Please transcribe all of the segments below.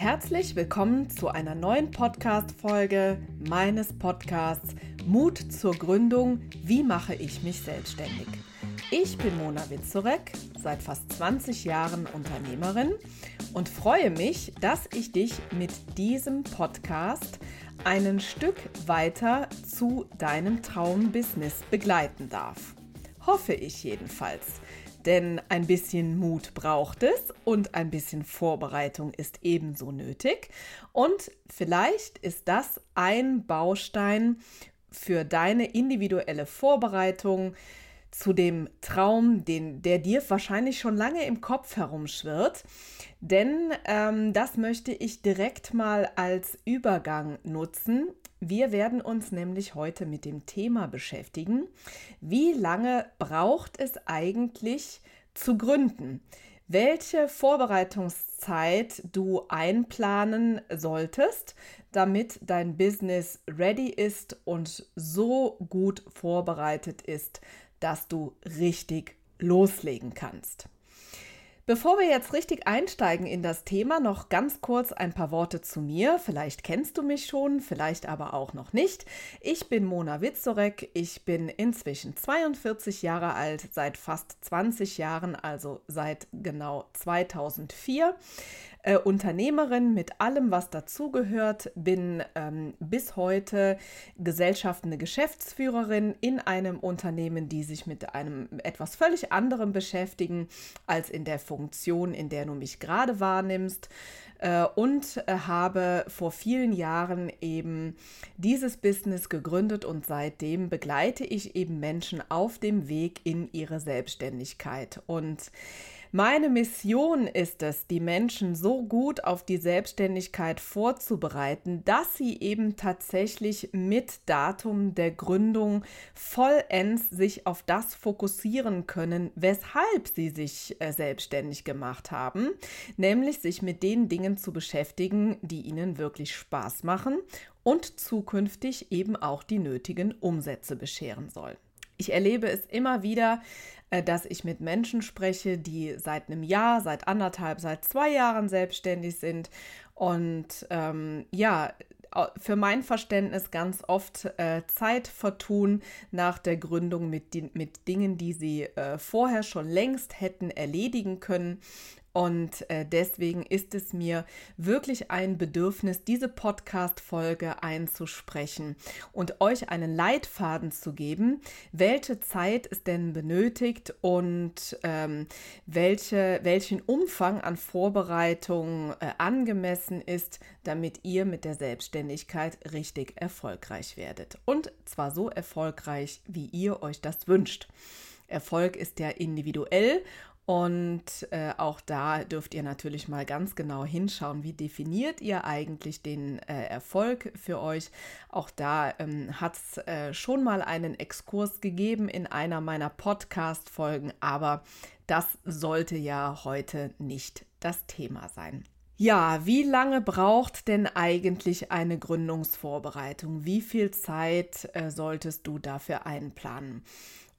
Herzlich willkommen zu einer neuen Podcast-Folge meines Podcasts Mut zur Gründung. Wie mache ich mich selbstständig? Ich bin Mona Witzorek, seit fast 20 Jahren Unternehmerin und freue mich, dass ich dich mit diesem Podcast einen Stück weiter zu deinem Traumbusiness begleiten darf. Hoffe ich jedenfalls. Denn ein bisschen Mut braucht es und ein bisschen Vorbereitung ist ebenso nötig. Und vielleicht ist das ein Baustein für deine individuelle Vorbereitung zu dem Traum, den, der dir wahrscheinlich schon lange im Kopf herumschwirrt. Denn ähm, das möchte ich direkt mal als Übergang nutzen. Wir werden uns nämlich heute mit dem Thema beschäftigen. Wie lange braucht es eigentlich zu gründen? Welche Vorbereitungszeit du einplanen solltest, damit dein Business ready ist und so gut vorbereitet ist, dass du richtig loslegen kannst. Bevor wir jetzt richtig einsteigen in das Thema, noch ganz kurz ein paar Worte zu mir. Vielleicht kennst du mich schon, vielleicht aber auch noch nicht. Ich bin Mona Witzorek. Ich bin inzwischen 42 Jahre alt, seit fast 20 Jahren, also seit genau 2004 äh, Unternehmerin mit allem, was dazugehört, bin ähm, bis heute gesellschaftende Geschäftsführerin in einem Unternehmen, die sich mit einem etwas völlig anderem beschäftigen als in der Funktion, in der du mich gerade wahrnimmst. Äh, und äh, habe vor vielen Jahren eben dieses Business gegründet und seitdem begleite ich eben Menschen auf dem Weg in ihre Selbstständigkeit. Und meine Mission ist es, die Menschen so gut auf die Selbstständigkeit vorzubereiten, dass sie eben tatsächlich mit Datum der Gründung vollends sich auf das fokussieren können, weshalb sie sich äh, selbstständig gemacht haben, nämlich sich mit den Dingen zu beschäftigen, die ihnen wirklich Spaß machen und zukünftig eben auch die nötigen Umsätze bescheren sollen. Ich erlebe es immer wieder, äh, dass ich mit Menschen spreche, die seit einem Jahr, seit anderthalb, seit zwei Jahren selbstständig sind. Und ähm, ja, für mein Verständnis ganz oft äh, Zeit vertun nach der Gründung mit, mit Dingen, die sie äh, vorher schon längst hätten erledigen können und äh, deswegen ist es mir wirklich ein Bedürfnis, diese Podcast-Folge einzusprechen und euch einen Leitfaden zu geben, welche Zeit es denn benötigt und ähm, welche, welchen Umfang an Vorbereitung äh, angemessen ist, damit ihr mit der Selbstständigkeit richtig erfolgreich werdet. Und zwar so erfolgreich, wie ihr euch das wünscht. Erfolg ist ja individuell und äh, auch da dürft ihr natürlich mal ganz genau hinschauen, wie definiert ihr eigentlich den äh, Erfolg für euch. Auch da ähm, hat es äh, schon mal einen Exkurs gegeben in einer meiner Podcast-Folgen, aber das sollte ja heute nicht das Thema sein. Ja, wie lange braucht denn eigentlich eine Gründungsvorbereitung? Wie viel Zeit äh, solltest du dafür einplanen?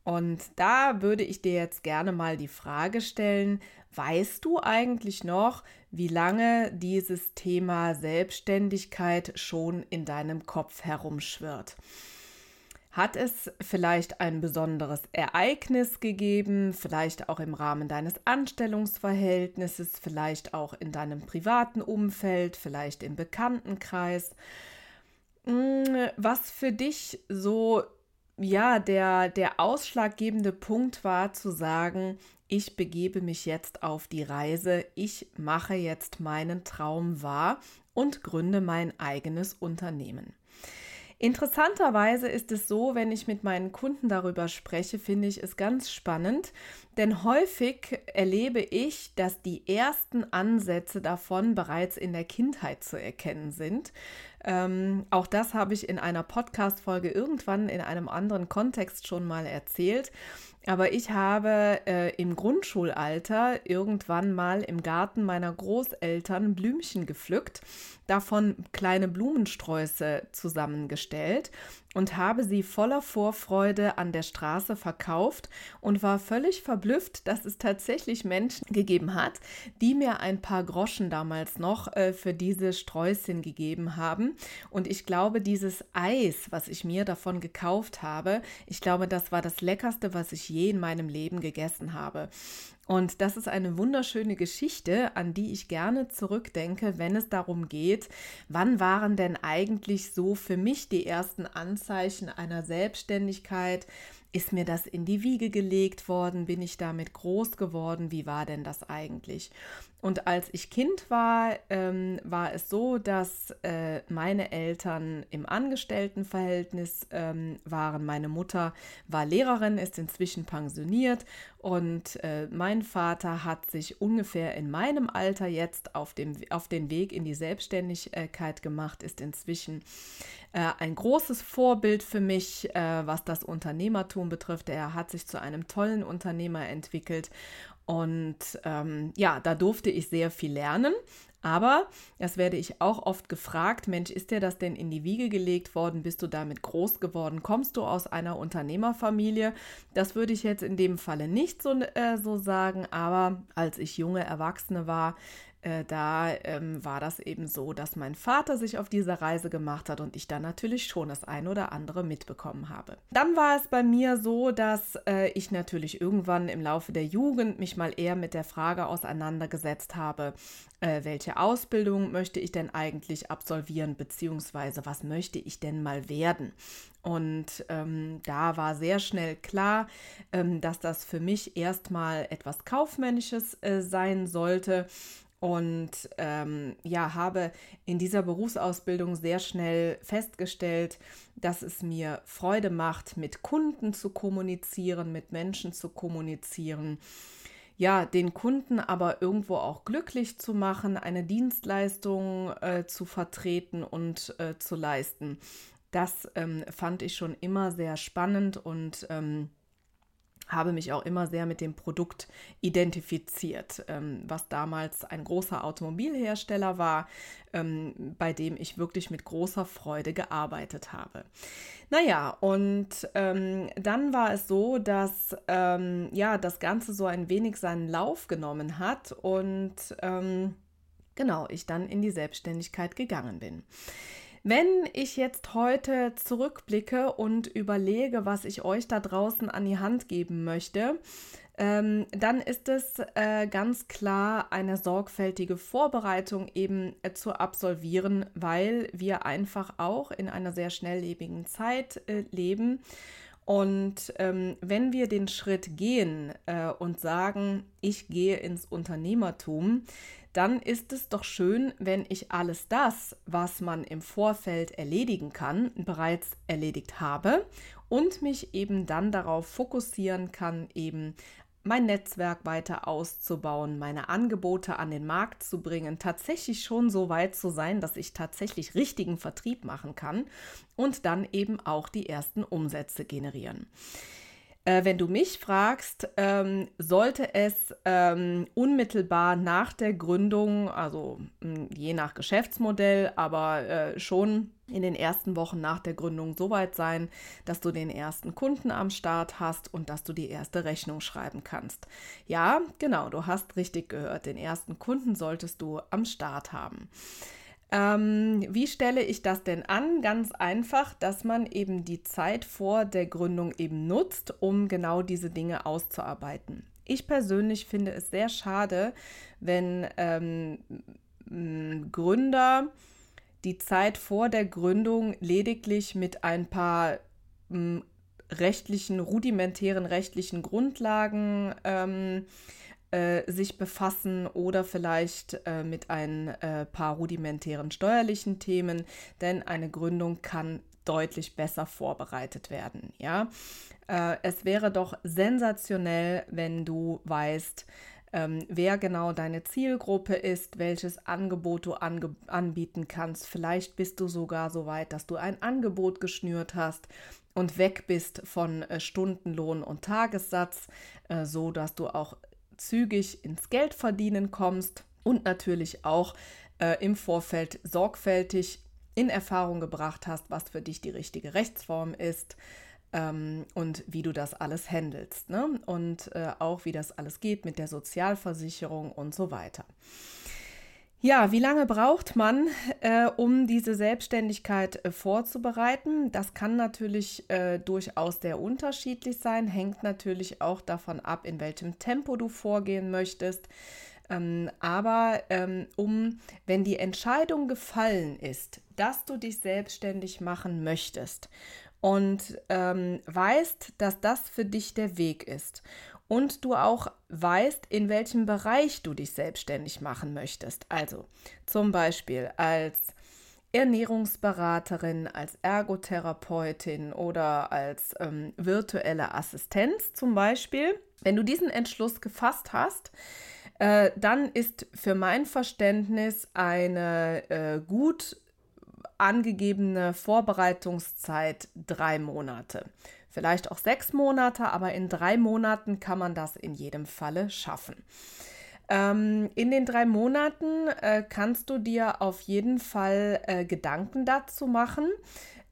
Und da würde ich dir jetzt gerne mal die Frage stellen, weißt du eigentlich noch, wie lange dieses Thema Selbstständigkeit schon in deinem Kopf herumschwirrt? Hat es vielleicht ein besonderes Ereignis gegeben, vielleicht auch im Rahmen deines Anstellungsverhältnisses, vielleicht auch in deinem privaten Umfeld, vielleicht im Bekanntenkreis? Hm, was für dich so ja, der, der ausschlaggebende Punkt war zu sagen, ich begebe mich jetzt auf die Reise, ich mache jetzt meinen Traum wahr und gründe mein eigenes Unternehmen. Interessanterweise ist es so, wenn ich mit meinen Kunden darüber spreche, finde ich es ganz spannend, denn häufig erlebe ich, dass die ersten Ansätze davon bereits in der Kindheit zu erkennen sind. Ähm, auch das habe ich in einer Podcast-Folge irgendwann in einem anderen Kontext schon mal erzählt. Aber ich habe äh, im Grundschulalter irgendwann mal im Garten meiner Großeltern Blümchen gepflückt, davon kleine Blumensträuße zusammengestellt und habe sie voller Vorfreude an der Straße verkauft und war völlig verblüfft, dass es tatsächlich Menschen gegeben hat, die mir ein paar Groschen damals noch äh, für diese Sträußchen gegeben haben. Und ich glaube, dieses Eis, was ich mir davon gekauft habe, ich glaube, das war das leckerste, was ich je in meinem Leben gegessen habe. Und das ist eine wunderschöne Geschichte, an die ich gerne zurückdenke, wenn es darum geht, wann waren denn eigentlich so für mich die ersten Anzeichen einer Selbstständigkeit? Ist mir das in die Wiege gelegt worden? Bin ich damit groß geworden? Wie war denn das eigentlich? Und als ich Kind war, ähm, war es so, dass äh, meine Eltern im Angestelltenverhältnis ähm, waren. Meine Mutter war Lehrerin, ist inzwischen pensioniert und äh, mein Vater hat sich ungefähr in meinem Alter jetzt auf, dem, auf den Weg in die Selbstständigkeit gemacht, ist inzwischen äh, ein großes Vorbild für mich, äh, was das Unternehmertum betrifft. Er hat sich zu einem tollen Unternehmer entwickelt und ähm, ja, da durfte ich sehr viel lernen. Aber, das werde ich auch oft gefragt, Mensch, ist dir das denn in die Wiege gelegt worden? Bist du damit groß geworden? Kommst du aus einer Unternehmerfamilie? Das würde ich jetzt in dem Falle nicht so, äh, so sagen, aber als ich junge Erwachsene war, äh, da ähm, war das eben so, dass mein Vater sich auf diese Reise gemacht hat und ich dann natürlich schon das ein oder andere mitbekommen habe. Dann war es bei mir so, dass äh, ich natürlich irgendwann im Laufe der Jugend mich mal eher mit der Frage auseinandergesetzt habe, äh, welche Ausbildung möchte ich denn eigentlich absolvieren, beziehungsweise was möchte ich denn mal werden. Und ähm, da war sehr schnell klar, ähm, dass das für mich erstmal etwas Kaufmännisches äh, sein sollte und ähm, ja, habe in dieser Berufsausbildung sehr schnell festgestellt, dass es mir Freude macht, mit Kunden zu kommunizieren, mit Menschen zu kommunizieren. Ja, den Kunden aber irgendwo auch glücklich zu machen, eine Dienstleistung äh, zu vertreten und äh, zu leisten. Das ähm, fand ich schon immer sehr spannend und ähm, habe mich auch immer sehr mit dem Produkt identifiziert, ähm, was damals ein großer Automobilhersteller war, ähm, bei dem ich wirklich mit großer Freude gearbeitet habe. Naja, und ähm, dann war es so, dass ähm, ja das Ganze so ein wenig seinen Lauf genommen hat und ähm, genau, ich dann in die Selbstständigkeit gegangen bin. Wenn ich jetzt heute zurückblicke und überlege, was ich euch da draußen an die Hand geben möchte, ähm, dann ist es äh, ganz klar eine sorgfältige Vorbereitung eben äh, zu absolvieren, weil wir einfach auch in einer sehr schnelllebigen Zeit äh, leben. Und ähm, wenn wir den Schritt gehen äh, und sagen, ich gehe ins Unternehmertum, dann ist es doch schön, wenn ich alles das, was man im Vorfeld erledigen kann, bereits erledigt habe und mich eben dann darauf fokussieren kann, eben mein Netzwerk weiter auszubauen, meine Angebote an den Markt zu bringen, tatsächlich schon so weit zu sein, dass ich tatsächlich richtigen Vertrieb machen kann und dann eben auch die ersten Umsätze generieren. Äh, wenn du mich fragst, ähm, sollte es ähm, unmittelbar nach der Gründung, also mh, hm, je nach Geschäftsmodell, aber äh, schon in den ersten Wochen nach der Gründung so weit sein, dass du den ersten Kunden am Start hast und dass du die erste Rechnung schreiben kannst. Ja, genau, du hast richtig gehört. Den ersten Kunden solltest du am Start haben. Ähm, wie stelle ich das denn an? Ganz einfach, dass man eben die Zeit vor der Gründung eben nutzt, um genau diese Dinge auszuarbeiten. Ich persönlich finde es sehr schade, wenn ähm, Gründer die Zeit vor der Gründung lediglich mit ein paar rechtlichen, rudimentären rechtlichen Grundlagen ähm, äh, sich befassen oder vielleicht äh, mit ein äh, paar rudimentären steuerlichen Themen, denn eine Gründung kann deutlich besser vorbereitet werden. Ja, äh, es wäre doch sensationell, wenn du weißt, ähm, wer genau deine Zielgruppe ist, welches Angebot du ange anbieten kannst. Vielleicht bist du sogar so weit, dass du ein Angebot geschnürt hast und weg bist von äh, Stundenlohn und Tagessatz, äh, so dass du auch zügig ins Geldverdienen kommst und natürlich auch äh, im Vorfeld sorgfältig in Erfahrung gebracht hast, was für dich die richtige Rechtsform ist ähm, und wie du das alles handelst ne? und äh, auch wie das alles geht mit der Sozialversicherung und so weiter. Ja, wie lange braucht man, äh, um diese Selbstständigkeit äh, vorzubereiten? Das kann natürlich äh, durchaus sehr unterschiedlich sein, hängt natürlich auch davon ab, in welchem Tempo du vorgehen möchtest. Ähm, aber ähm, um, wenn die Entscheidung gefallen ist, dass du dich selbstständig machen möchtest und ähm, weißt, dass das für dich der Weg ist und du auch weißt, in welchem Bereich du dich selbstständig machen möchtest. Also zum Beispiel als Ernährungsberaterin, als Ergotherapeutin oder als ähm, virtuelle Assistenz zum Beispiel. Wenn du diesen Entschluss gefasst hast, äh, dann ist für mein Verständnis eine äh, gut angegebene Vorbereitungszeit drei Monate vielleicht auch sechs Monate, aber in drei Monaten kann man das in jedem Falle schaffen. Ähm, in den drei Monaten äh, kannst du dir auf jeden Fall äh, Gedanken dazu machen,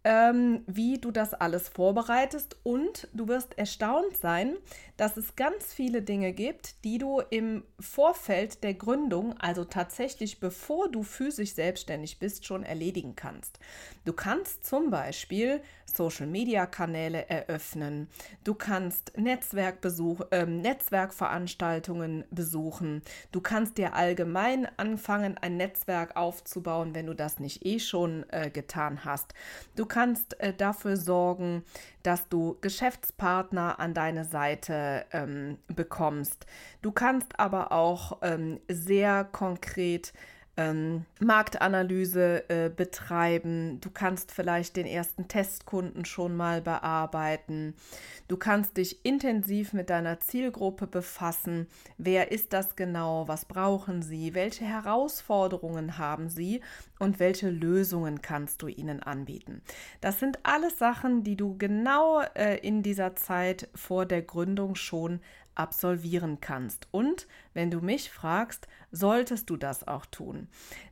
ähm, wie du das alles vorbereitest und du wirst erstaunt sein, dass es ganz viele Dinge gibt, die du im Vorfeld der Gründung, also tatsächlich bevor du physisch selbstständig bist, schon erledigen kannst. Du kannst zum Beispiel Social-Media-Kanäle eröffnen, du kannst Netzwerkbesuch, äh, Netzwerkveranstaltungen besuchen, du kannst dir allgemein anfangen, ein Netzwerk aufzubauen, wenn du das nicht eh schon äh, getan hast. Du kannst äh, dafür sorgen, dass du Geschäftspartner an deine Seite ähm, bekommst. Du kannst aber auch ähm, sehr konkret ähm, Marktanalyse äh, betreiben. Du kannst vielleicht den ersten Testkunden schon mal bearbeiten. Du kannst dich intensiv mit deiner Zielgruppe befassen. Wer ist das genau? Was brauchen sie? Welche Herausforderungen haben sie? Und welche Lösungen kannst du ihnen anbieten? Das sind alles Sachen, die du genau äh, in dieser Zeit vor der Gründung schon absolvieren kannst. Und wenn du mich fragst, solltest du das auch tun.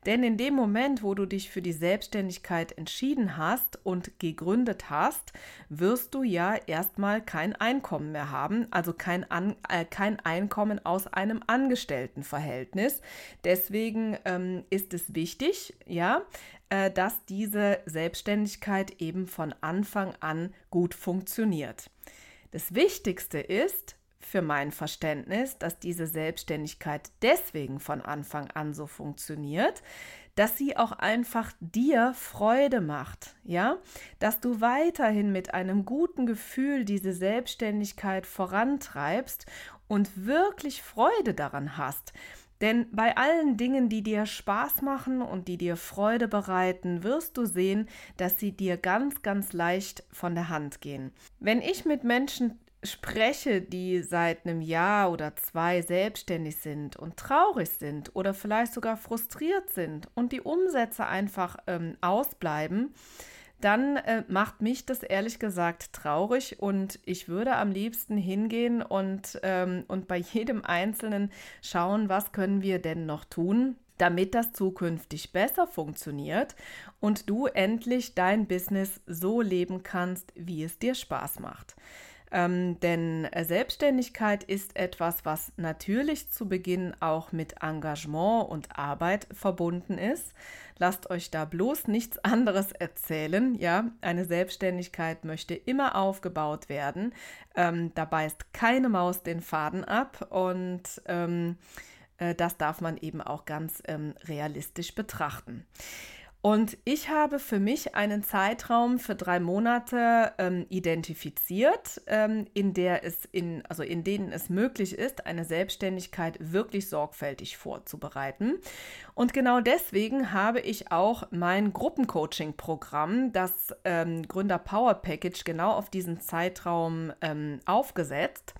Denn in dem Moment, wo du dich für die Selbstständigkeit entschieden hast und gegründet hast, wirst du ja erstmal kein Einkommen mehr haben, also kein, An äh, kein Einkommen aus einem Angestelltenverhältnis. Deswegen ähm, ist es wichtig, ja, äh, dass diese Selbstständigkeit eben von Anfang an gut funktioniert. Das Wichtigste ist, für mein Verständnis, dass diese Selbstständigkeit deswegen von Anfang an so funktioniert, dass sie auch einfach dir Freude macht, ja, dass du weiterhin mit einem guten Gefühl diese Selbstständigkeit vorantreibst und wirklich Freude daran hast. Denn bei allen Dingen, die dir Spaß machen und die dir Freude bereiten, wirst du sehen, dass sie dir ganz, ganz leicht von der Hand gehen. Wenn ich mit Menschen spreche, die seit einem Jahr oder zwei selbstständig sind und traurig sind oder vielleicht sogar frustriert sind und die Umsätze einfach ähm, ausbleiben, dann äh, macht mich das ehrlich gesagt traurig und ich würde am liebsten hingehen und, ähm, und bei jedem Einzelnen schauen, was können wir denn noch tun, damit das zukünftig besser funktioniert und du endlich dein Business so leben kannst, wie es dir Spaß macht. Ähm, denn Selbstständigkeit ist etwas, was natürlich zu Beginn auch mit Engagement und Arbeit verbunden ist. Lasst euch da bloß nichts anderes erzählen. Ja, eine Selbstständigkeit möchte immer aufgebaut werden. Ähm, da beißt keine Maus den Faden ab und ähm, äh, das darf man eben auch ganz ähm, realistisch betrachten. Und ich habe für mich einen Zeitraum für drei Monate ähm, identifiziert, ähm, in der es in, also in denen es möglich ist, eine Selbstständigkeit wirklich sorgfältig vorzubereiten. Und genau deswegen habe ich auch mein Gruppencoaching-Programm, das ähm, Gründer Power Package, genau auf diesen Zeitraum ähm, aufgesetzt.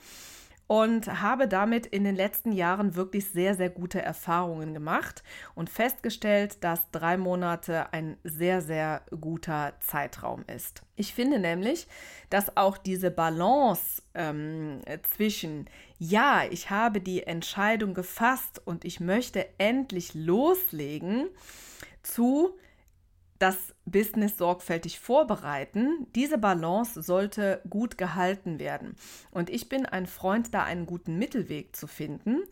Und habe damit in den letzten Jahren wirklich sehr, sehr gute Erfahrungen gemacht und festgestellt, dass drei Monate ein sehr, sehr guter Zeitraum ist. Ich finde nämlich, dass auch diese Balance ähm, zwischen, ja, ich habe die Entscheidung gefasst und ich möchte endlich loslegen, zu, das Business sorgfältig vorbereiten. Diese Balance sollte gut gehalten werden. Und ich bin ein Freund, da einen guten Mittelweg zu finden.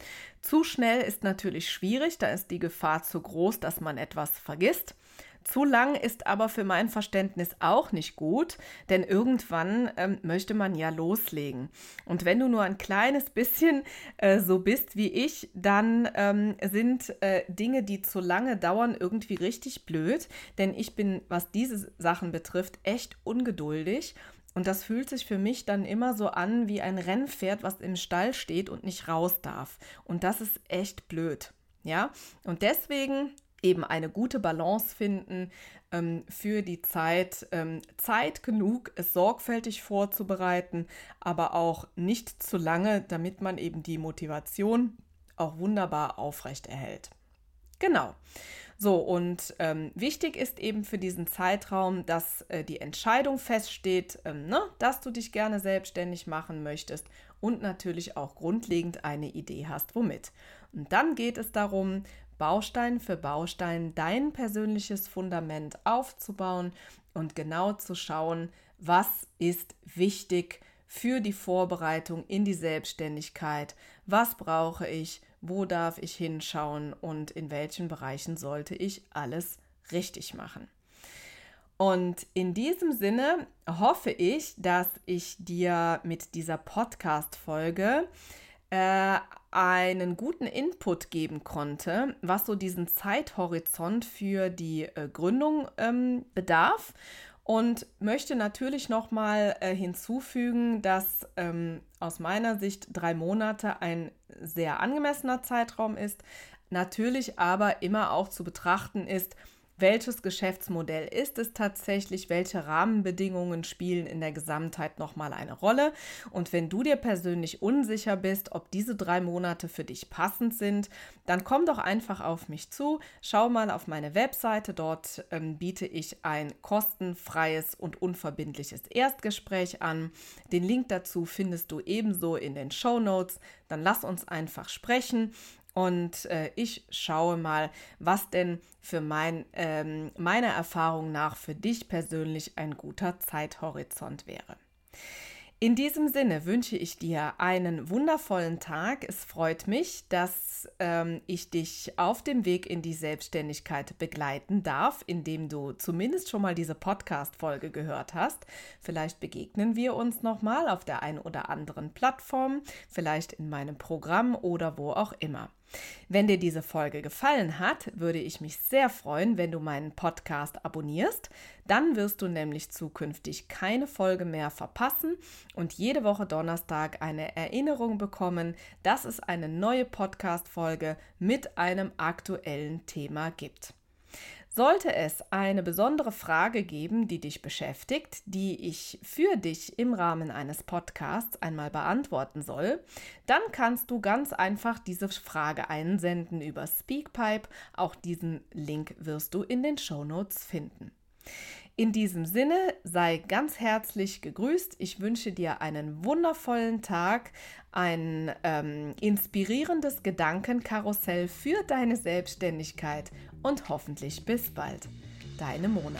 Zu schnell ist natürlich schwierig, da ist die Gefahr zu groß, dass man etwas vergisst. Zu lang ist aber für mein Verständnis auch nicht gut, denn irgendwann ähm, möchte man ja loslegen. Und wenn du nur ein kleines bisschen äh, so bist wie ich, dann ähm, sind äh, Dinge, die zu lange dauern, irgendwie richtig blöd, denn ich bin, was diese Sachen betrifft, echt ungeduldig. Und das fühlt sich für mich dann immer so an wie ein Rennpferd, was im Stall steht und nicht raus darf. Und das ist echt blöd. Ja, und deswegen eben eine gute Balance finden ähm, für die Zeit, ähm, Zeit genug, es sorgfältig vorzubereiten, aber auch nicht zu lange, damit man eben die Motivation auch wunderbar aufrecht erhält. Genau. So, und ähm, wichtig ist eben für diesen Zeitraum, dass äh, die Entscheidung feststeht, ähm, ne, dass du dich gerne selbstständig machen möchtest und natürlich auch grundlegend eine Idee hast, womit. Und dann geht es darum, Baustein für Baustein dein persönliches Fundament aufzubauen und genau zu schauen, was ist wichtig für die Vorbereitung in die Selbstständigkeit, was brauche ich, wo darf ich hinschauen? Und in welchen Bereichen sollte ich alles richtig machen. Und in diesem Sinne hoffe ich, dass ich dir mit dieser Podcast-Folge äh, einen guten Input geben konnte, was so diesen Zeithorizont für die äh, Gründung ähm, bedarf. Und möchte natürlich nochmal äh, hinzufügen, dass ähm, aus meiner Sicht drei Monate ein sehr angemessener Zeitraum ist, natürlich aber immer auch zu betrachten ist, welches Geschäftsmodell ist es tatsächlich, welche Rahmenbedingungen spielen in der Gesamtheit nochmal eine Rolle. Und wenn du dir persönlich unsicher bist, ob diese drei Monate für dich passend sind, dann komm doch einfach auf mich zu, schau mal auf meine Webseite, dort ähm, biete ich ein kostenfreies und unverbindliches Erstgespräch an. Den Link dazu findest du ebenso in den Show Notes. Dann lass uns einfach sprechen und äh, ich schaue mal, was denn für mein, ähm, meiner Erfahrung nach für dich persönlich ein guter Zeithorizont wäre. In diesem Sinne wünsche ich dir einen wundervollen Tag. Es freut mich, dass ähm, ich dich auf dem Weg in die Selbstständigkeit begleiten darf, indem du zumindest schon mal diese Podcast-Folge gehört hast. Vielleicht begegnen wir uns nochmal auf der einen oder anderen Plattform, vielleicht in meinem Programm oder wo auch immer. Wenn dir diese Folge gefallen hat, würde ich mich sehr freuen, wenn du meinen Podcast abonnierst. Dann wirst du nämlich zukünftig keine Folge mehr verpassen und jede Woche Donnerstag eine Erinnerung bekommen, dass es eine neue Podcast-Folge mit einem aktuellen Thema gibt. Sollte es eine besondere Frage geben, die dich beschäftigt, die ich für dich im Rahmen eines Podcasts einmal beantworten soll, dann kannst du ganz einfach diese Frage einsenden über Speakpipe. Auch diesen Link wirst du in den Show Notes finden. In diesem Sinne sei ganz herzlich gegrüßt. Ich wünsche dir einen wundervollen Tag, ein ähm, inspirierendes Gedankenkarussell für deine Selbstständigkeit und hoffentlich bis bald. Deine Mona.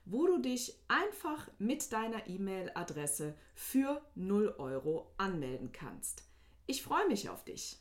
wo du dich einfach mit deiner E-Mail-Adresse für 0 Euro anmelden kannst. Ich freue mich auf dich.